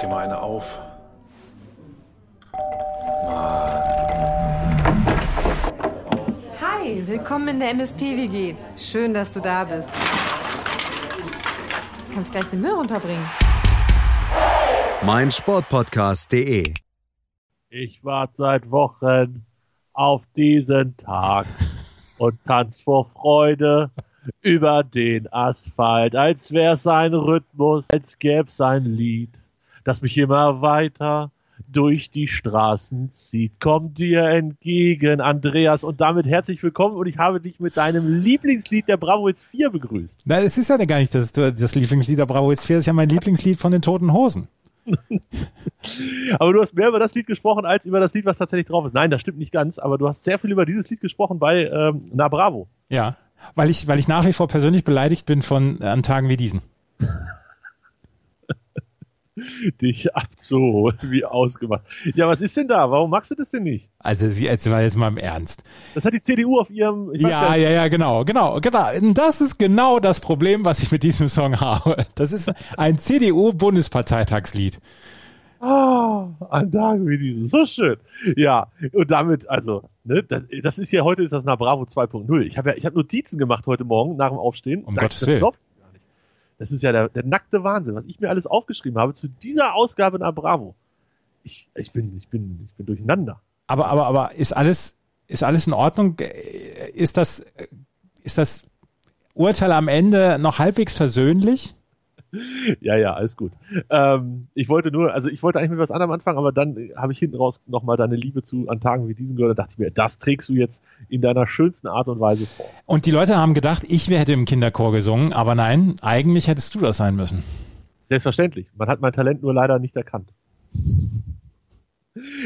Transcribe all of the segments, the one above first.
dir mal eine auf. Hi, willkommen in der MSP-WG. Schön, dass du da bist. Du kannst gleich den Müll runterbringen. mein Sportpodcast.de. Ich warte seit Wochen auf diesen Tag und tanz vor Freude über den Asphalt, als wär's ein Rhythmus, als gäb's ein Lied, das mich immer weiter durch die Straßen zieht. Komm dir entgegen, Andreas, und damit herzlich willkommen und ich habe dich mit deinem Lieblingslied der Bravo Hits 4 begrüßt. Nein, es ist ja gar nicht das, das Lieblingslied der Bravo Hits 4, das ist ja mein Lieblingslied von den Toten Hosen. Aber du hast mehr über das Lied gesprochen, als über das Lied, was tatsächlich drauf ist. Nein, das stimmt nicht ganz, aber du hast sehr viel über dieses Lied gesprochen bei ähm, Na Bravo. Ja, weil ich, weil ich nach wie vor persönlich beleidigt bin von äh, an Tagen wie diesen. Dich abzuholen, wie ausgemacht. Ja, was ist denn da? Warum magst du das denn nicht? Also sie jetzt mal jetzt mal im Ernst. Das hat die CDU auf ihrem. Ja, ja, ja, genau, genau, genau. Das ist genau das Problem, was ich mit diesem Song habe. Das ist ein CDU-Bundesparteitagslied. Ah, an Tagen wie diesen. So schön. Ja, und damit, also, ne, das, das ist hier, heute ist das Na Bravo 2.0. Ich habe ja, ich habe Notizen gemacht heute Morgen nach dem Aufstehen. Um Das- Gottes das Willen. nicht. Das ist ja der, der nackte Wahnsinn, was ich mir alles aufgeschrieben habe zu dieser Ausgabe Na Bravo. Ich, ich bin, ich bin, ich bin durcheinander. Aber, aber, aber ist alles, ist alles in Ordnung? Ist das, ist das Urteil am Ende noch halbwegs versöhnlich? Ja, ja, alles gut. Ähm, ich wollte nur, also ich wollte eigentlich mit was anderem anfangen, aber dann äh, habe ich hinten raus nochmal deine Liebe zu an Tagen wie diesen gehört. Da dachte ich mir, das trägst du jetzt in deiner schönsten Art und Weise vor. Und die Leute haben gedacht, ich hätte im Kinderchor gesungen, aber nein, eigentlich hättest du das sein müssen. Selbstverständlich. Man hat mein Talent nur leider nicht erkannt.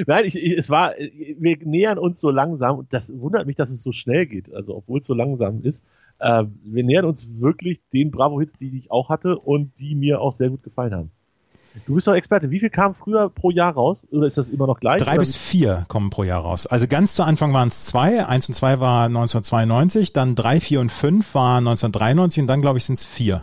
Nein, ich, ich, es war, wir nähern uns so langsam und das wundert mich, dass es so schnell geht. Also, obwohl es so langsam ist. Äh, wir nähern uns wirklich den Bravo-Hits, die ich auch hatte und die mir auch sehr gut gefallen haben. Du bist doch Experte. Wie viel kam früher pro Jahr raus? Oder ist das immer noch gleich? Drei Oder bis vier kommen pro Jahr raus. Also ganz zu Anfang waren es zwei. Eins und zwei war 1992, dann drei, vier und fünf war 1993 und dann, glaube ich, sind es vier.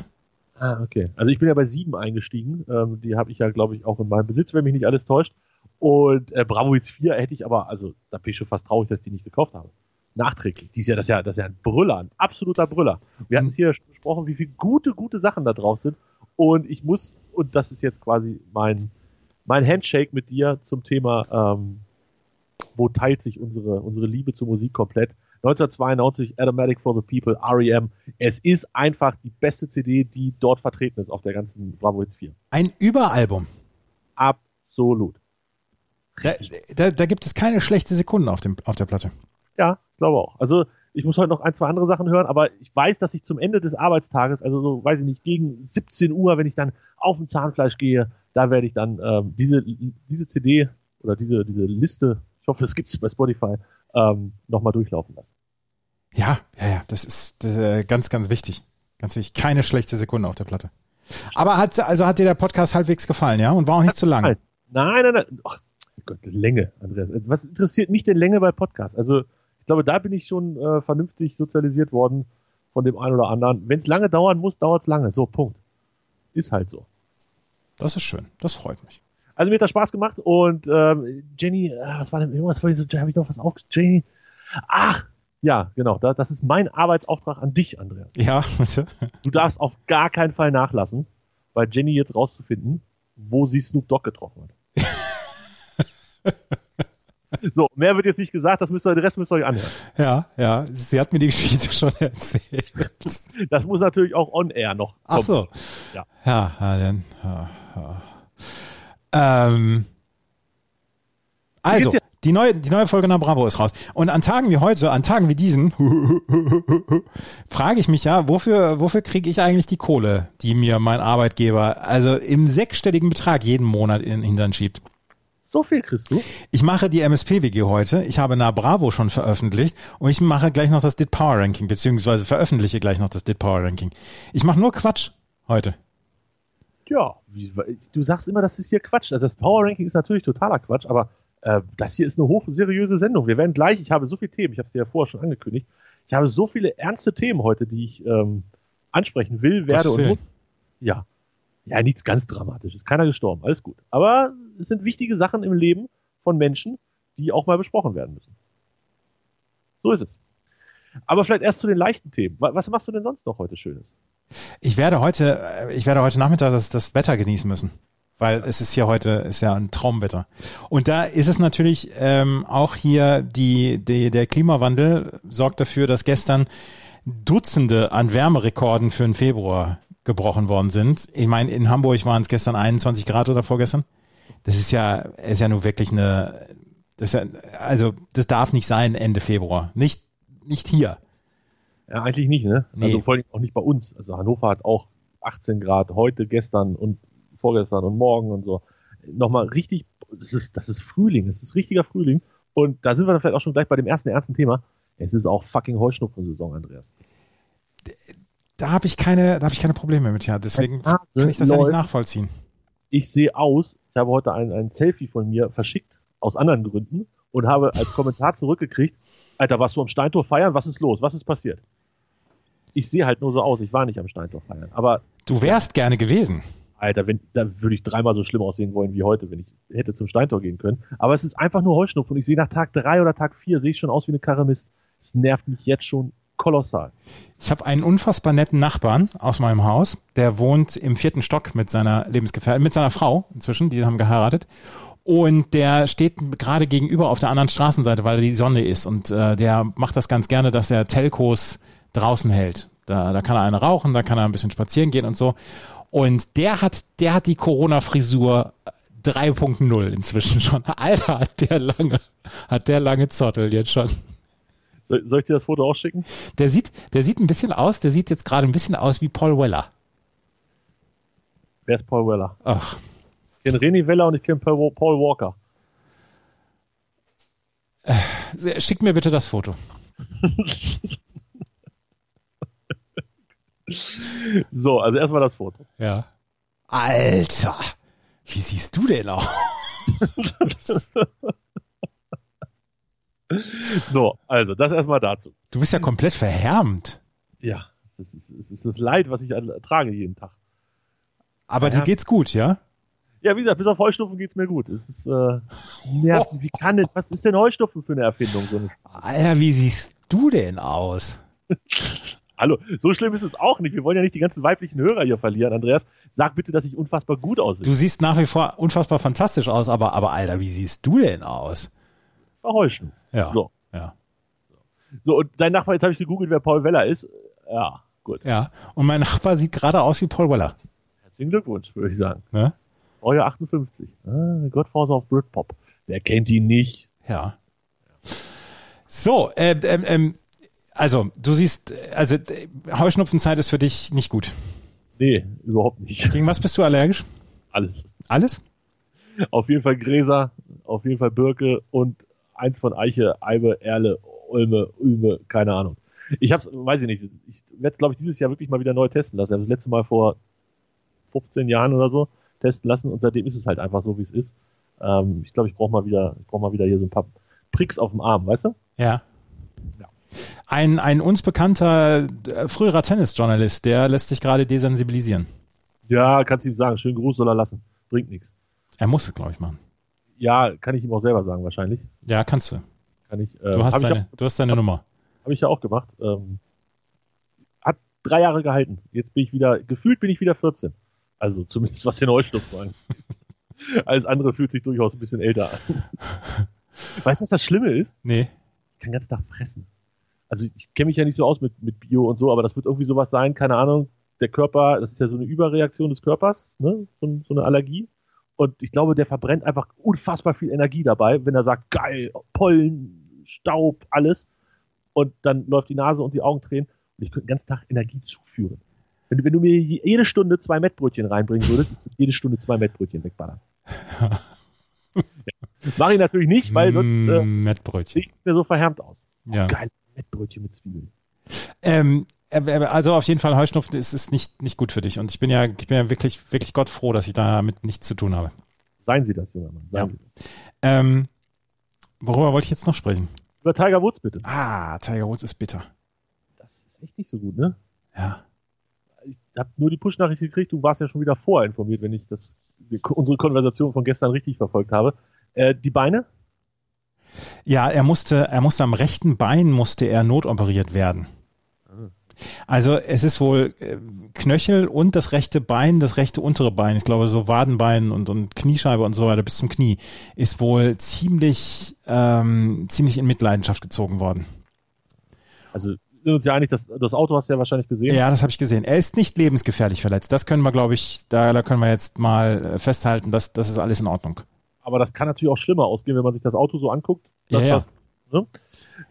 Ah, okay. Also ich bin ja bei sieben eingestiegen. Ähm, die habe ich ja, glaube ich, auch in meinem Besitz, wenn mich nicht alles täuscht. Und äh, Bravo Hits 4 hätte ich aber, also da bin ich schon fast traurig, dass ich die nicht gekauft habe. Nachträglich. Die ist ja, das ist ja, das ist ja ein Brüller, ein absoluter Brüller. Wir hatten es hier schon besprochen, wie viele gute, gute Sachen da drauf sind. Und ich muss, und das ist jetzt quasi mein, mein Handshake mit dir zum Thema, ähm, wo teilt sich unsere, unsere Liebe zur Musik komplett. 1992, Automatic for the People, REM. Es ist einfach die beste CD, die dort vertreten ist auf der ganzen Bravo Hits 4. Ein Überalbum. Absolut. Da, da, da gibt es keine schlechte Sekunde auf, dem, auf der Platte. Ja, glaube auch. Also ich muss heute noch ein, zwei andere Sachen hören, aber ich weiß, dass ich zum Ende des Arbeitstages, also so, weiß ich nicht, gegen 17 Uhr, wenn ich dann auf dem Zahnfleisch gehe, da werde ich dann ähm, diese, diese CD oder diese, diese Liste, ich hoffe, es gibt es bei Spotify, ähm, nochmal durchlaufen lassen. Ja, ja, ja, das ist, das äh, ganz, ganz wichtig. Ganz wichtig. Keine schlechte Sekunde auf der Platte. Aber hat, also hat dir der Podcast halbwegs gefallen, ja? Und war auch nicht zu lang. Nein, nein, nein. nein. Ach Gott, Länge, Andreas. Was interessiert mich denn Länge bei Podcasts? Also ich glaube, da bin ich schon äh, vernünftig sozialisiert worden von dem einen oder anderen. Wenn es lange dauern muss, dauert es lange. So, Punkt. Ist halt so. Das ist schön. Das freut mich. Also mir hat das Spaß gemacht und ähm, Jenny, äh, was war denn irgendwas? Habe ich noch was auf? Jenny, ach, ja, genau. Da, das ist mein Arbeitsauftrag an dich, Andreas. Ja, bitte. Du darfst auf gar keinen Fall nachlassen, bei Jenny jetzt rauszufinden, wo sie Snoop Dogg getroffen hat. so, mehr wird jetzt nicht gesagt, das müsst ihr, den Rest müsst ihr euch anhören. Ja, ja. Sie hat mir die Geschichte schon erzählt. Das muss natürlich auch on air noch. Ach kommen. so. Ja. Ja, dann. Ja, ja. Ähm, also, die neue, die neue Folge nach Bravo ist raus. Und an Tagen wie heute, an Tagen wie diesen, frage ich mich ja, wofür, wofür kriege ich eigentlich die Kohle, die mir mein Arbeitgeber, also im sechsstelligen Betrag jeden Monat in den Hintern schiebt? So viel kriegst du. Ich mache die MSP-WG heute. Ich habe Na Bravo schon veröffentlicht und ich mache gleich noch das DIT Power Ranking, beziehungsweise veröffentliche gleich noch das DIT Power Ranking. Ich mache nur Quatsch heute. Ja, wie, du sagst immer, das ist hier Quatsch. Also das Power Ranking ist natürlich totaler Quatsch, aber äh, das hier ist eine hochseriöse Sendung. Wir werden gleich, ich habe so viele Themen, ich habe es dir ja vorher schon angekündigt, ich habe so viele ernste Themen heute, die ich ähm, ansprechen will, werde und muss. Ja. Ja, nichts ganz Dramatisches. Keiner gestorben. Alles gut. Aber es sind wichtige Sachen im Leben von Menschen, die auch mal besprochen werden müssen. So ist es. Aber vielleicht erst zu den leichten Themen. Was machst du denn sonst noch heute Schönes? Ich werde heute, äh, ich werde heute Nachmittag das, das Wetter genießen müssen. Weil es ist ja heute, ist ja ein Traumwetter. Und da ist es natürlich ähm, auch hier die, die, der Klimawandel sorgt dafür, dass gestern Dutzende an Wärmerekorden für den Februar gebrochen worden sind. Ich meine, in Hamburg waren es gestern 21 Grad oder vorgestern. Das ist ja, ist ja nur wirklich eine, das ja, also das darf nicht sein Ende Februar. Nicht, nicht hier. Ja, eigentlich nicht, ne? Nee. Also vor allem auch nicht bei uns. Also Hannover hat auch 18 Grad heute, gestern und vorgestern und morgen und so. Nochmal richtig, das ist, das ist Frühling, das ist richtiger Frühling. Und da sind wir dann vielleicht auch schon gleich bei dem ersten ernsten Thema. Es ist auch fucking Heuschnupfen-Saison, Andreas. Da habe ich keine, da habe ich keine Probleme mit, ja. Deswegen kann ich das ja nicht nachvollziehen. Ich sehe aus, ich habe heute ein, ein Selfie von mir verschickt, aus anderen Gründen, und habe als Kommentar zurückgekriegt, Alter, warst du am Steintor feiern? Was ist los? Was ist passiert? Ich sehe halt nur so aus, ich war nicht am Steintor feiern. Aber. Du wärst gerne gewesen. Alter, wenn, da würde ich dreimal so schlimm aussehen wollen wie heute, wenn ich hätte zum Steintor gehen können. Aber es ist einfach nur Heuschnupfen und ich sehe nach Tag drei oder Tag vier sehe ich schon aus wie eine Karamist. Es nervt mich jetzt schon kolossal. Ich habe einen unfassbar netten Nachbarn aus meinem Haus, der wohnt im vierten Stock mit seiner Lebensgefährtin, mit seiner Frau inzwischen, die haben geheiratet. Und der steht gerade gegenüber auf der anderen Straßenseite, weil die Sonne ist. Und äh, der macht das ganz gerne, dass er Telcos draußen hält. Da, da kann er eine rauchen, da kann er ein bisschen spazieren gehen und so. Und der hat, der hat die Corona-Frisur 3.0 inzwischen schon. Alter, hat der lange, hat der lange Zottel jetzt schon. Soll, soll ich dir das Foto auch schicken? Der sieht, der sieht ein bisschen aus, der sieht jetzt gerade ein bisschen aus wie Paul Weller. Wer ist Paul Weller? Ach. Ich kenne René Weller und ich kenne Paul Walker. Äh, schick mir bitte das Foto. so, also erstmal das Foto. Ja. Alter, wie siehst du denn aus? so, also das erstmal dazu. Du bist ja komplett verhärmt. Ja, das ist, das ist das Leid, was ich ertrage jeden Tag. Aber ja. dir geht's gut, ja? Ja, wie gesagt, bis auf Heuschnupfen geht's mir gut. Es ist, äh, nervt. Wie kann denn, was ist denn Heuschnupfen für eine Erfindung? So Alter, wie siehst du denn aus? Hallo, so schlimm ist es auch nicht. Wir wollen ja nicht die ganzen weiblichen Hörer hier verlieren, Andreas. Sag bitte, dass ich unfassbar gut aussehe. Du siehst nach wie vor unfassbar fantastisch aus, aber, aber Alter, wie siehst du denn aus? Verheuschen. Ja. So. Ja. So, und dein Nachbar, jetzt habe ich gegoogelt, wer Paul Weller ist. Ja, gut. Ja, und mein Nachbar sieht gerade aus wie Paul Weller. Herzlichen Glückwunsch, würde ich sagen. Ne? Euer 58. Ah, Godfather of Britpop. Wer kennt ihn nicht? Ja. So, äh, ähm, ähm, also, du siehst, also Heuschnupfenzeit ist für dich nicht gut. Nee, überhaupt nicht. Gegen was bist du allergisch? Alles. Alles? Auf jeden Fall Gräser, auf jeden Fall Birke und eins von Eiche, Eibe, Erle, Ulme, Ulme, keine Ahnung. Ich hab's, weiß ich nicht, ich werde glaube ich dieses Jahr wirklich mal wieder neu testen lassen. Ich habe das letzte Mal vor 15 Jahren oder so testen lassen und seitdem ist es halt einfach so, wie es ist. Ähm, ich glaube, ich brauche mal wieder, ich brauche mal wieder hier so ein paar Pricks auf dem Arm, weißt du? Ja. ja. Ein, ein uns bekannter äh, früherer Tennisjournalist, der lässt sich gerade desensibilisieren. Ja, kannst du ihm sagen. Schönen Gruß soll er lassen. Bringt nichts. Er muss es, glaube ich, machen. Ja, kann ich ihm auch selber sagen, wahrscheinlich. Ja, kannst du. Kann ich, äh, du, hast deine, auch, du hast deine hab, Nummer. Habe ich ja auch gemacht. Ähm, hat drei Jahre gehalten. Jetzt bin ich wieder, gefühlt bin ich wieder 14. Also zumindest was den Heuschnupfen angeht. Alles andere fühlt sich durchaus ein bisschen älter an. Weißt du, was das Schlimme ist? Nee. Ich kann den ganzen Tag fressen also ich kenne mich ja nicht so aus mit, mit Bio und so, aber das wird irgendwie sowas sein, keine Ahnung. Der Körper, das ist ja so eine Überreaktion des Körpers, ne? so, so eine Allergie. Und ich glaube, der verbrennt einfach unfassbar viel Energie dabei, wenn er sagt, geil, Pollen, Staub, alles. Und dann läuft die Nase und die Augen tränen. Und ich könnte den ganzen Tag Energie zuführen. Wenn du, wenn du mir jede Stunde zwei Mettbrötchen reinbringen würdest, ich würde jede Stunde zwei Mettbrötchen wegballern. ja. Mache ich natürlich nicht, weil sonst äh, Mettbrötchen. sieht mir so verhärmt aus. Ja. geil, Mettbrötchen mit Zwiebeln. Ähm, also auf jeden Fall Heuschnupfen ist, ist nicht, nicht gut für dich. Und ich bin ja, ich bin ja wirklich, wirklich Gott froh, dass ich damit nichts zu tun habe. Seien Sie das, junger Mann. Seien ja. Sie das. Ähm, worüber wollte ich jetzt noch sprechen? Über Tiger Woods bitte. Ah, Tiger Woods ist bitter. Das ist echt nicht so gut, ne? Ja. ich habe nur die Push-Nachricht gekriegt, du warst ja schon wieder vorinformiert, wenn ich das, unsere Konversation von gestern richtig verfolgt habe. Äh, die Beine? Ja, er musste, er musste am rechten Bein musste er notoperiert werden. Also es ist wohl äh, Knöchel und das rechte Bein, das rechte untere Bein, ich glaube so Wadenbein und, und Kniescheibe und so weiter bis zum Knie, ist wohl ziemlich, ähm, ziemlich in Mitleidenschaft gezogen worden. Also sind uns ja einig, dass das Auto hast du ja wahrscheinlich gesehen. Ja, das habe ich gesehen. Er ist nicht lebensgefährlich verletzt. Das können wir, glaube ich, da, da können wir jetzt mal äh, festhalten, dass das ist alles in Ordnung. Aber das kann natürlich auch schlimmer ausgehen, wenn man sich das Auto so anguckt. Ja, ja. Das, ne?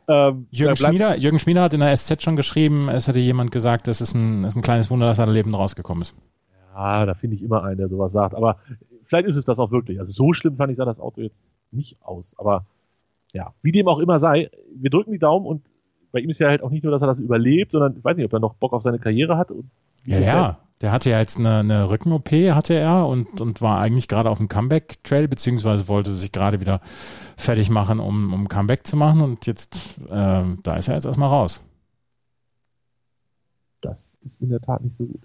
Ähm, Jürgen, Schmieder, Jürgen Schmieder hat in der SZ schon geschrieben, es hätte jemand gesagt, es ist ein, ist ein kleines Wunder, dass er lebend rausgekommen ist. Ja, da finde ich immer einen, der sowas sagt. Aber vielleicht ist es das auch wirklich. Also so schlimm fand ich sah das Auto jetzt nicht aus. Aber ja, wie dem auch immer sei, wir drücken die Daumen und bei ihm ist ja halt auch nicht nur, dass er das überlebt, sondern ich weiß nicht, ob er noch Bock auf seine Karriere hat. Und Ja, gefällt- ja. Der hatte ja jetzt eine, eine Rücken-OP, hatte er, und, und war eigentlich gerade auf dem Comeback-Trail, beziehungsweise wollte sich gerade wieder fertig machen, um, um Comeback zu machen. Und jetzt, ähm, da ist er jetzt erstmal raus. Das ist in der Tat nicht so gut.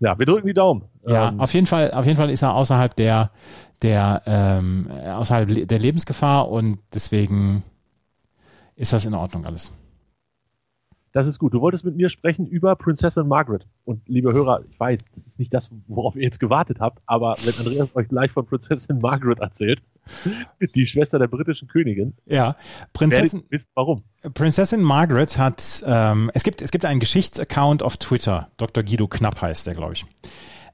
Ja, wir drücken die Daumen. Ja, Ähm, auf jeden Fall, auf jeden Fall ist er außerhalb der, der, ähm, außerhalb der Lebensgefahr und deswegen ist das in Ordnung alles. Das ist gut. Du wolltest mit mir sprechen über Prinzessin Margaret. Und liebe Hörer, ich weiß, das ist nicht das, worauf ihr jetzt gewartet habt, aber wenn Andreas euch gleich von Prinzessin Margaret erzählt, die Schwester der britischen Königin, Ja, Prinzessin, wissen, warum. Prinzessin Margaret hat, ähm, es gibt, es gibt einen Geschichtsaccount auf Twitter, Dr. Guido Knapp heißt der, glaube ich.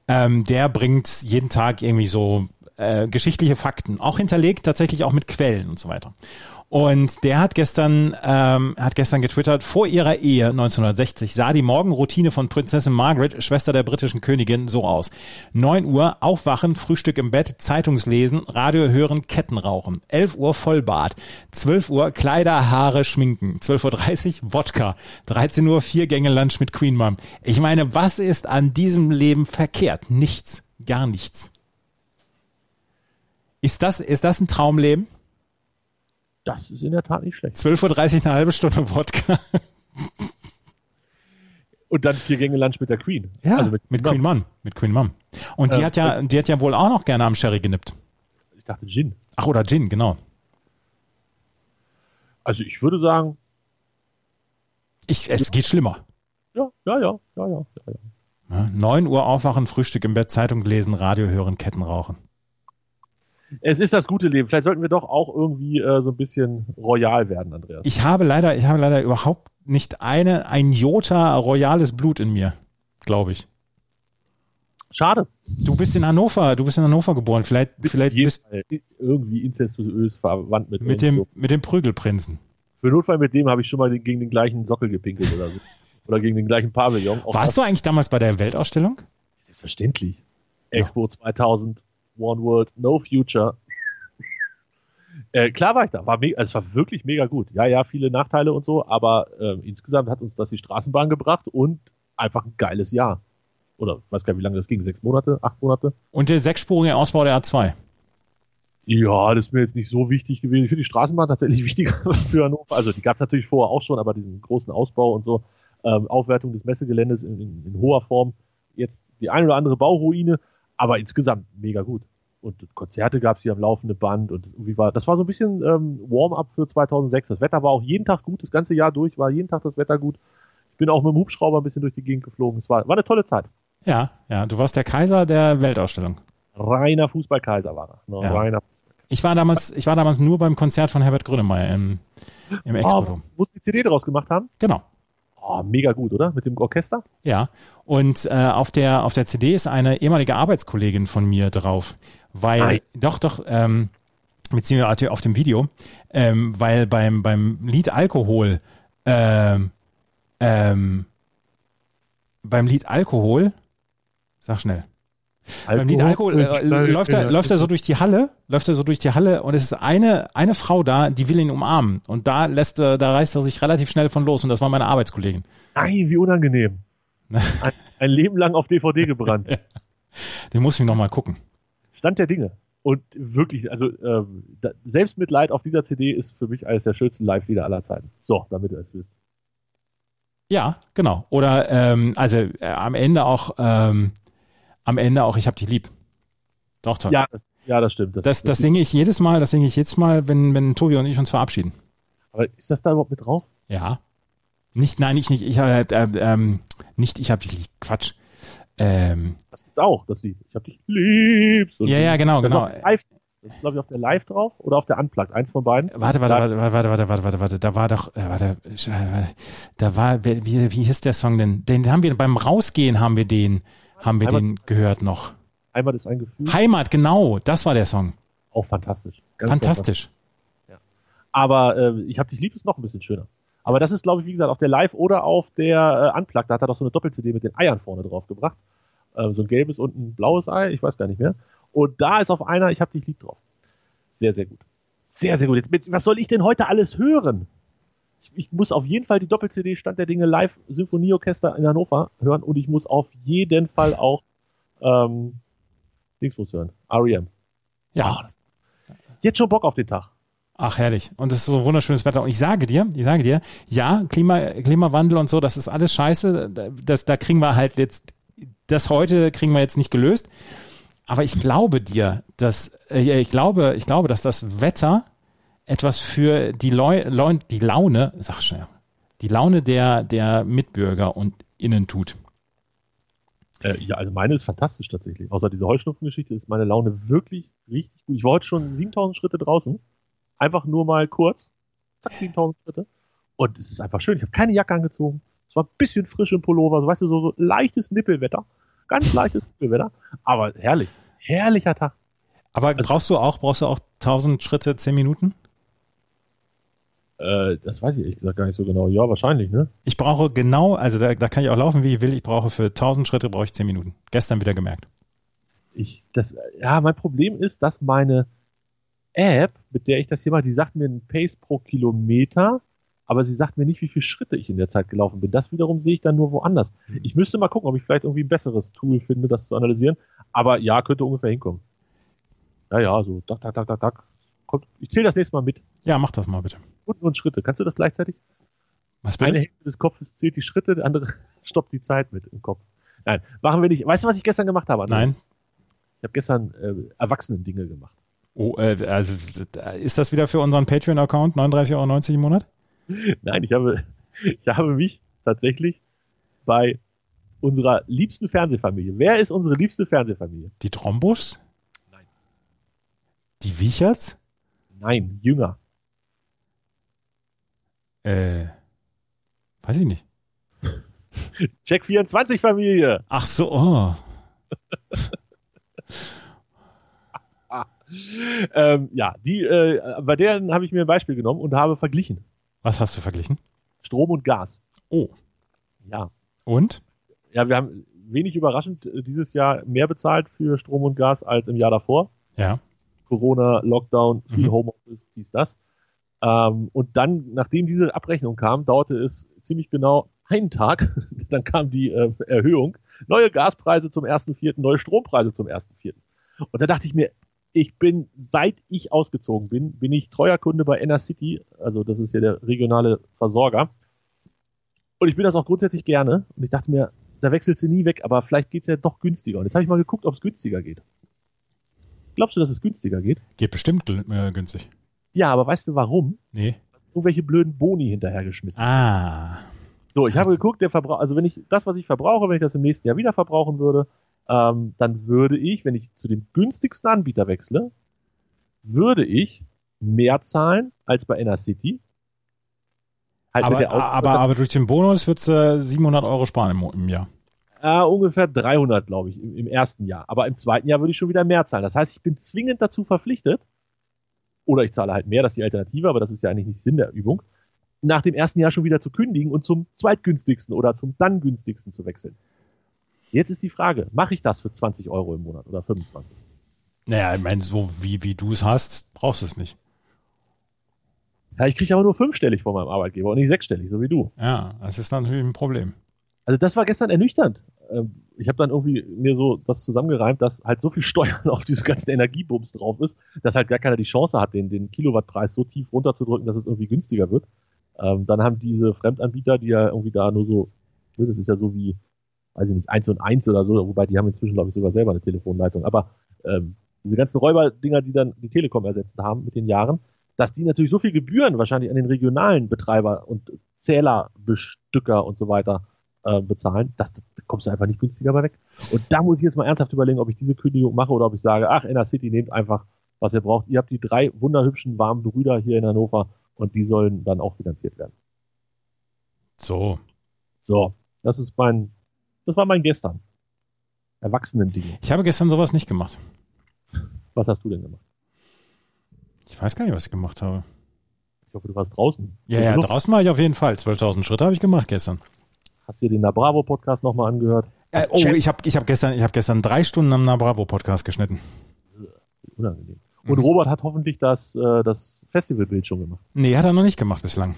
Ähm, der bringt jeden Tag irgendwie so äh, geschichtliche Fakten, auch hinterlegt tatsächlich auch mit Quellen und so weiter. Und der hat gestern, ähm, hat gestern getwittert, vor ihrer Ehe 1960 sah die Morgenroutine von Prinzessin Margaret, Schwester der britischen Königin, so aus. 9 Uhr Aufwachen, Frühstück im Bett, Zeitungslesen, Radio hören, Ketten rauchen. 11 Uhr Vollbad. 12 Uhr Kleider, Haare, Schminken. 12.30 Uhr Wodka. 13 Uhr vier Gänge Lunch mit Queen Mom. Ich meine, was ist an diesem Leben verkehrt? Nichts. Gar nichts. Ist das, ist das ein Traumleben? Das ist in der Tat nicht schlecht. 12.30 Uhr eine halbe Stunde Wodka. Und dann vier Gänge Lunch mit der Queen. Ja, also mit, Queen Mom. Mit Queen Mom. Und die Äh, hat ja, die hat ja wohl auch noch gerne am Sherry genippt. Ich dachte Gin. Ach, oder Gin, genau. Also ich würde sagen, Ich, es geht schlimmer. ja, ja, ja, ja, ja, ja. ja. Ja, 9 Uhr aufwachen, Frühstück im Bett, Zeitung lesen, Radio hören, Ketten rauchen. Es ist das gute Leben. Vielleicht sollten wir doch auch irgendwie äh, so ein bisschen royal werden, Andreas. Ich habe leider, ich habe leider überhaupt nicht eine, ein Jota royales Blut in mir, glaube ich. Schade. Du bist in Hannover, du bist in Hannover geboren. Vielleicht, vielleicht bist irgendwie incestuös verwandt mit, mit dem, so. mit dem Prügelprinzen. Für Notfall mit dem habe ich schon mal gegen den gleichen Sockel gepinkelt oder so. Oder gegen den gleichen Pavillon. Auch Warst du eigentlich damals bei der Weltausstellung? Selbstverständlich. Expo 2000, One World, No Future. Äh, klar war ich da. War also es war wirklich mega gut. Ja, ja, viele Nachteile und so, aber ähm, insgesamt hat uns das die Straßenbahn gebracht und einfach ein geiles Jahr. Oder weiß gar nicht, wie lange das ging. Sechs Monate, acht Monate? Und der sechsspurige Ausbau der A2. Ja, das ist mir jetzt nicht so wichtig gewesen. Ich finde die Straßenbahn tatsächlich wichtiger für Hannover. Also die gab es natürlich vorher auch schon, aber diesen großen Ausbau und so, ähm, Aufwertung des Messegeländes in, in, in hoher Form. Jetzt die ein oder andere Bauruine, aber insgesamt mega gut. Und Konzerte gab es hier am laufenden Band und das, war, das war so ein bisschen ähm, Warm-up für 2006. Das Wetter war auch jeden Tag gut, das ganze Jahr durch war jeden Tag das Wetter gut. Ich bin auch mit dem Hubschrauber ein bisschen durch die Gegend geflogen. Es war, war eine tolle Zeit. Ja, ja, du warst der Kaiser der Weltausstellung. Reiner Fußballkaiser war er. Ne? Ja. Reiner Ich war damals, ich war damals nur beim Konzert von Herbert Grönemeyer im, im Oh, Expo. wo sie die CD draus gemacht haben? Genau. Oh, mega gut, oder? Mit dem Orchester? Ja, und äh, auf der auf der CD ist eine ehemalige Arbeitskollegin von mir drauf, weil Nein. doch doch ähm, beziehungsweise auf dem Video, ähm, weil beim beim Lied Alkohol ähm, ähm, beim Lied Alkohol, sag schnell, beim Lied Alkohol äh, läuft er läuft er so durch die Halle, läuft er so durch die Halle und es ist eine eine Frau da, die will ihn umarmen und da lässt er, da reißt er sich relativ schnell von los und das war meine Arbeitskollegin. Nein, wie unangenehm. Ein, ein Leben lang auf DVD gebrannt. Den muss ich noch mal gucken. Stand der Dinge. Und wirklich, also ähm, da, Selbstmitleid auf dieser CD ist für mich eines der schönsten Live-Lieder aller Zeiten. So, damit ihr es wisst. Ja, genau. Oder ähm, also äh, am Ende auch, ähm, am Ende auch Ich hab dich lieb. Doch, toll. Ja, ja das stimmt. Das, das, das singe ich jedes Mal, das singe ich jetzt Mal, wenn, wenn Tobi und ich uns verabschieden. Aber ist das da überhaupt mit drauf? Ja. Nicht, nein, nicht, nicht, ich habe, äh, ähm, nicht, ich hab dich lieb. Quatsch. Ähm, das ist auch, das Lied. Ich hab dich lieb. So ja, ja, genau, das genau. Ist live, ist, glaube ich, auf der Live drauf oder auf der Unplugged. Eins von beiden. Warte, warte, warte, warte, warte, warte, warte, warte. Da war doch, äh, warte, warte, äh, da war, wie, wie hieß der Song denn? Den haben wir beim Rausgehen haben wir den haben wir Heimat- den gehört noch. Heimat ist ein Gefühl. Heimat, genau, das war der Song. Auch fantastisch. Ganz Fantastisch. Aber äh, ich hab dich lieb ist noch ein bisschen schöner. Aber das ist, glaube ich, wie gesagt, auf der Live oder auf der äh, Unplugged. Da hat er doch so eine Doppel-CD mit den Eiern vorne drauf gebracht. Äh, so ein gelbes und ein blaues Ei, ich weiß gar nicht mehr. Und da ist auf einer, ich hab dich lieb drauf. Sehr, sehr gut. Sehr, sehr gut. Jetzt, mit, was soll ich denn heute alles hören? Ich, ich muss auf jeden Fall die Doppel-CD Stand der Dinge Live Symphonieorchester in Hannover hören und ich muss auf jeden Fall auch ähm, Dingsbus hören. R.E.M. Ja. Ah, das, jetzt schon Bock auf den Tag. Ach, herrlich. Und es ist so wunderschönes Wetter. Und ich sage dir, ich sage dir, ja, Klima, Klimawandel und so, das ist alles scheiße. Das, da kriegen wir halt jetzt, das heute kriegen wir jetzt nicht gelöst. Aber ich glaube dir, dass, äh, ich glaube, ich glaube, dass das Wetter etwas für die, Leu, Leu, die Laune, sag schnell, die Laune der, der Mitbürger und Innen tut. Äh, ja, also meine ist fantastisch tatsächlich. Außer diese Heuschnupfengeschichte ist meine Laune wirklich richtig gut. Ich war heute schon 7000 Schritte draußen. Einfach nur mal kurz. Zack, 7000 Schritte. Und es ist einfach schön. Ich habe keine Jacke angezogen. Es war ein bisschen frisch im Pullover. So, weißt du, so, so leichtes Nippelwetter. Ganz leichtes Nippelwetter. Aber herrlich. Herrlicher Tag. Aber Also- brauchst du auch, brauchst du auch 1000 Schritte, 10 Minuten? Äh, das weiß ich ehrlich gesagt gar nicht so genau. Ja, wahrscheinlich, ne? Ich brauche genau, also da, da kann ich auch laufen, wie ich will. Ich brauche für 1000 Schritte brauche ich 10 Minuten. Gestern wieder gemerkt. Ich, das, ja, mein Problem ist, dass meine App, mit der ich das hier mache, die sagt mir einen Pace pro Kilometer, aber sie sagt mir nicht, wie viele Schritte ich in der Zeit gelaufen bin. Das wiederum sehe ich dann nur woanders. Ich müsste mal gucken, ob ich vielleicht irgendwie ein besseres Tool finde, das zu analysieren. Aber ja, könnte ungefähr hinkommen. Ja, ja, so, tak, tak, tak, tak, tak. Kommt, ich zähle das nächste Mal mit. Ja, mach das mal bitte. Sekunden und Schritte. Kannst du das gleichzeitig? Was Eine bitte? Hälfte des Kopfes zählt die Schritte, der andere stoppt die Zeit mit im Kopf. Nein, machen wir nicht. Weißt du, was ich gestern gemacht habe? André? Nein. Ich habe gestern äh, Erwachsenen-Dinge gemacht. Oh, äh, also ist das wieder für unseren Patreon-Account 39,90 Euro im Monat? Nein, ich habe, ich habe mich tatsächlich bei unserer liebsten Fernsehfamilie. Wer ist unsere liebste Fernsehfamilie? Die Trombus? Nein. Die Wicherts? Nein, jünger. Äh, weiß ich nicht. Check 24 Familie. Ach so, oh. Ähm, ja, die, äh, bei deren habe ich mir ein Beispiel genommen und habe verglichen. Was hast du verglichen? Strom und Gas. Oh. Ja. Und? Ja, wir haben wenig überraschend äh, dieses Jahr mehr bezahlt für Strom und Gas als im Jahr davor. Ja. Corona, Lockdown, viel Mhm. Homeoffice, dies, das. Ähm, und dann, nachdem diese Abrechnung kam, dauerte es ziemlich genau einen Tag. dann kam die äh, Erhöhung. Neue Gaspreise zum 1.4., neue Strompreise zum 1.4. Und da dachte ich mir, ich bin, seit ich ausgezogen bin, bin ich treuer Kunde bei Enercity, also das ist ja der regionale Versorger. Und ich bin das auch grundsätzlich gerne. Und ich dachte mir, da wechselst du nie weg, aber vielleicht geht's ja doch günstiger. Und jetzt habe ich mal geguckt, ob es günstiger geht. Glaubst du, dass es günstiger geht? Geht bestimmt äh, günstig. Ja, aber weißt du warum? Nee. Irgendwelche blöden Boni hinterhergeschmissen. Ah. So, ich habe geguckt, der Verbrauch, also wenn ich das, was ich verbrauche, wenn ich das im nächsten Jahr wieder verbrauchen würde, ähm, dann würde ich, wenn ich zu dem günstigsten Anbieter wechsle, würde ich mehr zahlen als bei Enercity. Halt Aber, aber, aber durch den Bonus wird's äh, 700 Euro sparen im, im Jahr. Äh, ungefähr 300, glaube ich, im, im ersten Jahr. Aber im zweiten Jahr würde ich schon wieder mehr zahlen. Das heißt, ich bin zwingend dazu verpflichtet, oder ich zahle halt mehr, das ist die Alternative, aber das ist ja eigentlich nicht Sinn der Übung, nach dem ersten Jahr schon wieder zu kündigen und zum zweitgünstigsten oder zum dann günstigsten zu wechseln. Jetzt ist die Frage, mache ich das für 20 Euro im Monat oder 25? Naja, ich meine, so wie, wie du es hast, brauchst du es nicht. Ja, ich kriege aber nur fünfstellig von meinem Arbeitgeber und nicht sechsstellig, so wie du. Ja, das ist natürlich ein Problem. Also das war gestern ernüchternd. Ähm, Ich habe dann irgendwie mir so das zusammengereimt, dass halt so viel Steuern auf diese ganzen Energiebums drauf ist, dass halt gar keiner die Chance hat, den, den Kilowattpreis so tief runterzudrücken, dass es irgendwie günstiger wird. Ähm, dann haben diese Fremdanbieter, die ja irgendwie da nur so, ne, das ist ja so wie, weiß ich nicht, eins und eins oder so, wobei die haben inzwischen, glaube ich, sogar selber eine Telefonleitung. Aber ähm, diese ganzen Räuberdinger, die dann die Telekom ersetzt haben mit den Jahren, dass die natürlich so viel Gebühren wahrscheinlich an den regionalen Betreiber und Zählerbestücker und so weiter äh, bezahlen, das, da kommst du einfach nicht günstiger bei weg. Und da muss ich jetzt mal ernsthaft überlegen, ob ich diese Kündigung mache oder ob ich sage, ach, Inner City nehmt einfach, was ihr braucht. Ihr habt die drei wunderhübschen, warmen Brüder hier in Hannover und die sollen dann auch finanziert werden. So. So, das ist mein, das war mein gestern. Erwachsenen-Ding. Ich habe gestern sowas nicht gemacht. Was hast du denn gemacht? Ich weiß gar nicht, was ich gemacht habe. Ich hoffe, du warst draußen. Ja, ja, draußen war ich auf jeden Fall. 12.000 Schritte habe ich gemacht gestern. Hast du dir den Na Bravo Podcast nochmal angehört? Äh, oh, ich habe ich hab gestern, ich hab gestern drei Stunden am Na Bravo Podcast geschnitten. Unangenehm. Und Robert hat hoffentlich das, äh, das Festivalbild schon gemacht. Nee, hat er noch nicht gemacht bislang.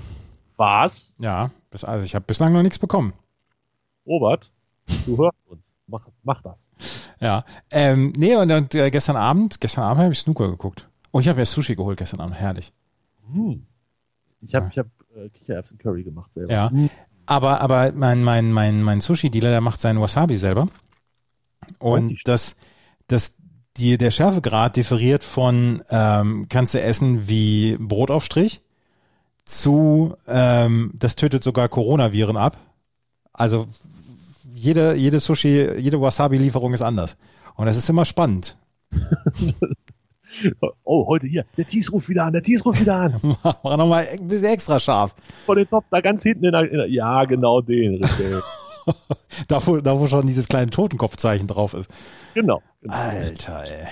Was? Ja, bis, also ich habe bislang noch nichts bekommen. Robert, du hörst uns. Mach, mach das. Ja. Ähm, nee, und, und äh, gestern Abend, gestern Abend habe ich Snooker geguckt. Oh, ich habe ja Sushi geholt gestern Abend. Herrlich. Hm. Ich habe Ja. ich hab, äh, Kichererbsen Curry gemacht selber. Ja. Hm. Aber, aber mein, mein, mein, mein Sushi-Dealer, der macht seinen Wasabi selber. Und die- das, das, die, der Schärfegrad differiert von, ähm, kannst du essen wie Brotaufstrich zu, ähm, das tötet sogar Coronaviren ab. Also, jede, jede Sushi, jede Wasabi-Lieferung ist anders. Und das ist immer spannend. Oh, heute hier. Der Thies ruft wieder an, der Thies ruft wieder an. Mach nochmal ein bisschen extra scharf. Vor den Topf, da ganz hinten in der, in der Ja, genau den. Richtig. Da wo, da wo schon dieses kleine Totenkopfzeichen drauf ist. genau. genau. Alter, ey.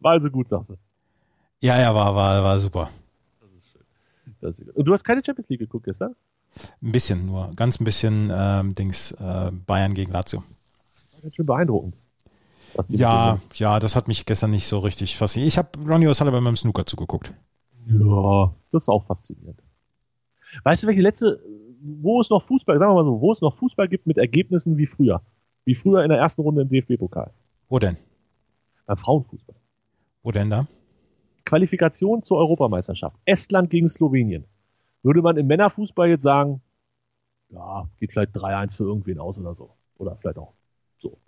War also gut, sagst du. Ja, ja, war, war, war super. Das ist, und du hast keine Champions League geguckt gestern? Ein bisschen nur, ganz ein bisschen ähm, Dings äh, Bayern gegen Lazio. Das war ganz schön beeindruckend. Ja, ja, das hat mich gestern nicht so richtig fasziniert. Ich habe Ronnie O'Sullivan beim Snooker zugeguckt. Ja, das ist auch faszinierend. Weißt du, welche letzte, wo es noch Fußball, sagen wir mal so, wo es noch Fußball gibt mit Ergebnissen wie früher? Wie früher in der ersten Runde im DFB-Pokal. Wo denn? Beim Frauenfußball. Wo denn da? Qualifikation zur Europameisterschaft. Estland gegen Slowenien. Würde man im Männerfußball jetzt sagen, ja, geht vielleicht 3-1 für irgendwen aus oder so. Oder vielleicht auch so.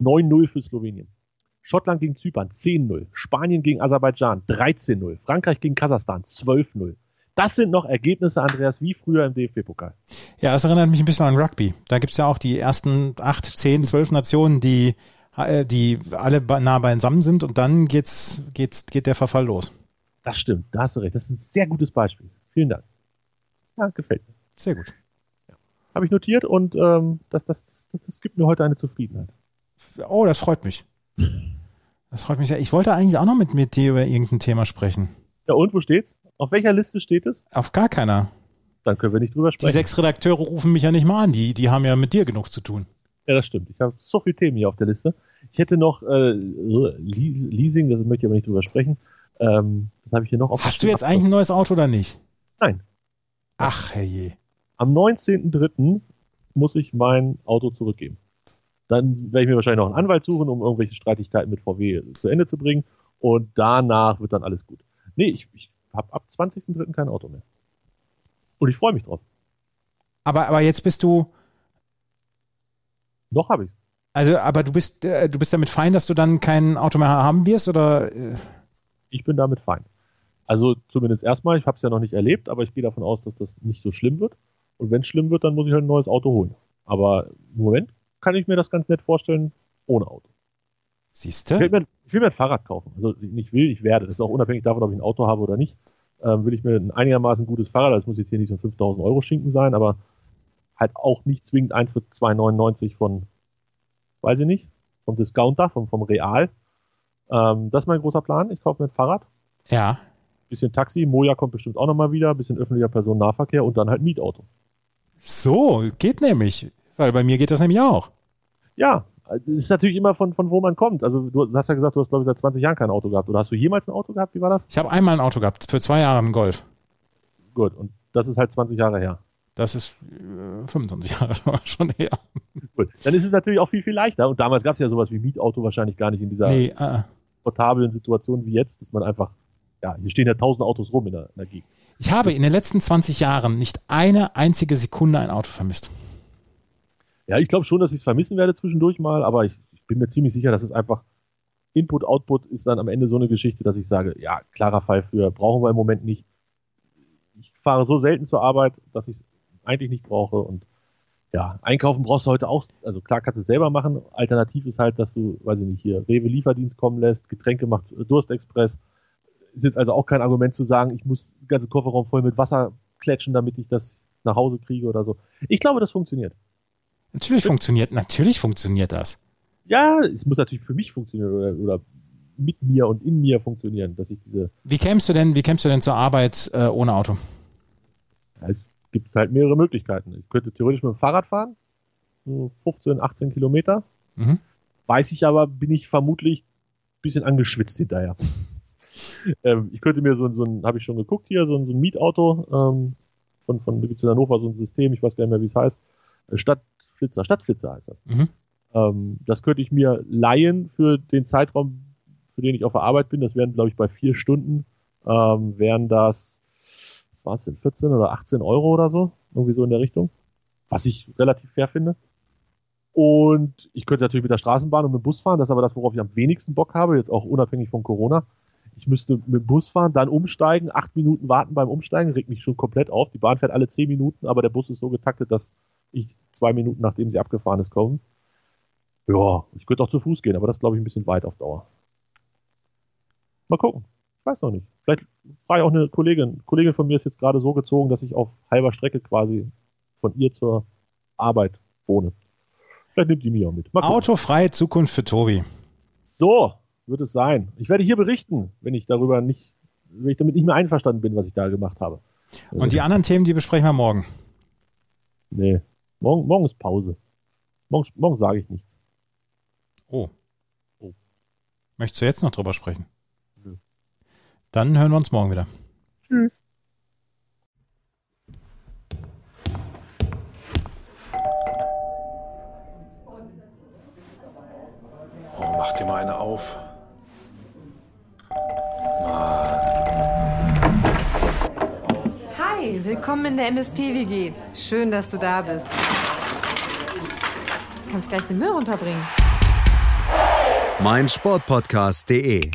9-0 für Slowenien. Schottland gegen Zypern 10-0. Spanien gegen Aserbaidschan 13-0. Frankreich gegen Kasachstan 12-0. Das sind noch Ergebnisse, Andreas, wie früher im DFB-Pokal. Ja, es erinnert mich ein bisschen an Rugby. Da gibt's ja auch die ersten acht, zehn, zwölf Nationen, die, äh, die alle nah beisammen sind und dann geht's, geht's, geht der Verfall los. Das stimmt, da hast du recht. Das ist ein sehr gutes Beispiel. Vielen Dank. Ja, gefällt mir. Sehr gut. Habe ich notiert und ähm, das, das, das, das gibt mir heute eine Zufriedenheit. Oh, das freut mich. Das freut mich sehr. Ich wollte eigentlich auch noch mit, mit dir über irgendein Thema sprechen. Ja, und wo steht's? Auf welcher Liste steht es? Auf gar keiner. Dann können wir nicht drüber Die sprechen. sechs Redakteure rufen mich ja nicht mal an. Die, die haben ja mit dir genug zu tun. Ja, das stimmt. Ich habe so viele Themen hier auf der Liste. Ich hätte noch äh, Leas- Leasing, das möchte ich aber nicht drüber sprechen. Ähm, was habe ich hier noch? auf- Hast du jetzt eigentlich ein neues Auto oder nicht? Nein. Ach, herrje. Am 19.03. muss ich mein Auto zurückgeben. Dann werde ich mir wahrscheinlich noch einen Anwalt suchen, um irgendwelche Streitigkeiten mit VW zu Ende zu bringen. Und danach wird dann alles gut. Nee, ich, ich habe ab 20.03. kein Auto mehr. Und ich freue mich drauf. Aber, aber jetzt bist du, Noch habe ich also, aber du bist, äh, du bist damit fein, dass du dann kein Auto mehr haben wirst oder? Äh, Ich bin damit fein. Also zumindest erstmal, ich habe es ja noch nicht erlebt, aber ich gehe davon aus, dass das nicht so schlimm wird. Und wenn es schlimm wird, dann muss ich halt ein neues Auto holen. Aber im Moment kann ich mir das ganz nett vorstellen, ohne Auto. siehst Ich du? mir, ich will mir ein Fahrrad kaufen. Also nicht will, ich werde. Das ist auch unabhängig davon, ob ich ein Auto habe oder nicht. Ähm, will ich mir ein einigermaßen gutes Fahrrad, das muss jetzt hier nicht so 5000 Euro Schinken sein, aber halt auch nicht zwingend eins für 2,99 von, weiß ich nicht, vom Discounter, vom, vom Real. Ähm, das ist mein großer Plan. Ich kaufe mir ein Fahrrad, Ja. bisschen Taxi, Moja kommt bestimmt auch nochmal wieder, bisschen öffentlicher Personennahverkehr und dann halt Mietauto. So, geht nämlich. Weil bei mir geht das nämlich auch. Ja, es ist natürlich immer von, von wo man kommt. Also du hast ja gesagt, du hast glaube ich seit 20 Jahren kein Auto gehabt. Oder hast du jemals ein Auto gehabt? Wie war das? Ich habe einmal ein Auto gehabt, für zwei Jahre einen Golf. Gut, und das ist halt 20 Jahre her. Das ist äh, 25 Jahre schon her. Gut. Dann ist es natürlich auch viel, viel leichter. Und damals gab es ja sowas wie Mietauto wahrscheinlich gar nicht in dieser Nee, äh, portablen Situation wie jetzt, dass man einfach, ja, hier stehen ja tausend Autos rum in der, in der Gegend. Ich habe in den letzten 20 Jahren nicht eine einzige Sekunde ein Auto vermisst. Ja, ich glaube schon, dass ich es vermissen werde zwischendurch mal, aber ich, ich bin mir ziemlich sicher, dass es einfach Input, Output ist dann am Ende so eine Geschichte, dass ich sage, ja, klarer Fall für, brauchen wir im Moment nicht. Ich fahre so selten zur Arbeit, dass ich es eigentlich nicht brauche und ja, einkaufen brauchst du heute auch, also klar kannst du es selber machen. Alternativ ist halt, dass du, weiß ich nicht, hier Rewe Lieferdienst kommen lässt, Getränke macht Durstexpress. Ist jetzt also auch kein Argument zu sagen, ich muss den ganzen Kofferraum voll mit Wasser klatschen, damit ich das nach Hause kriege oder so. Ich glaube, das funktioniert. Natürlich funktioniert, natürlich funktioniert das. Ja, es muss natürlich für mich funktionieren oder, oder mit mir und in mir funktionieren, dass ich diese. Wie kämst du denn, wie kämst du denn zur Arbeit äh, ohne Auto? Ja, es gibt halt mehrere Möglichkeiten. Ich könnte theoretisch mit dem Fahrrad fahren, so 15, 18 Kilometer. Mhm. Weiß ich aber, bin ich vermutlich ein bisschen angeschwitzt hinterher. ähm, ich könnte mir so, so ein, habe ich schon geguckt hier, so ein, so ein Mietauto ähm, von, von gibt es in Hannover so ein System, ich weiß gar nicht mehr, wie es heißt. Stadtflitzer, Stadtflitzer heißt das. Mhm. Ähm, das könnte ich mir leihen für den Zeitraum, für den ich auf der Arbeit bin. Das wären, glaube ich, bei vier Stunden, ähm, wären das, was war es denn, 14 oder 18 Euro oder so, irgendwie so in der Richtung. Was ich relativ fair finde. Und ich könnte natürlich mit der Straßenbahn und mit dem Bus fahren, das ist aber das, worauf ich am wenigsten Bock habe, jetzt auch unabhängig von Corona. Ich müsste mit dem Bus fahren, dann umsteigen, acht Minuten warten beim Umsteigen, regt mich schon komplett auf. Die Bahn fährt alle zehn Minuten, aber der Bus ist so getaktet, dass ich zwei Minuten nachdem sie abgefahren ist komme. Ja, ich könnte auch zu Fuß gehen, aber das glaube ich ein bisschen weit auf Dauer. Mal gucken. Ich weiß noch nicht. Vielleicht frage ich auch eine Kollegin. Eine Kollegin von mir ist jetzt gerade so gezogen, dass ich auf halber Strecke quasi von ihr zur Arbeit wohne. Vielleicht nimmt die mich auch mit. Autofreie Zukunft für Tobi. So wird es sein. Ich werde hier berichten, wenn ich darüber nicht, wenn ich damit nicht mehr einverstanden bin, was ich da gemacht habe. Und die anderen Themen, die besprechen wir morgen. Nee. Morgen, morgen ist Pause. Morgen, morgen sage ich nichts. Oh. Oh. Möchtest du jetzt noch drüber sprechen? Nö. Dann hören wir uns morgen wieder. Tschüss. Oh, mach dir mal eine auf. Willkommen in der MSP-WG. Schön, dass du da bist. Kannst gleich den Müll runterbringen. meinsportpodcast.de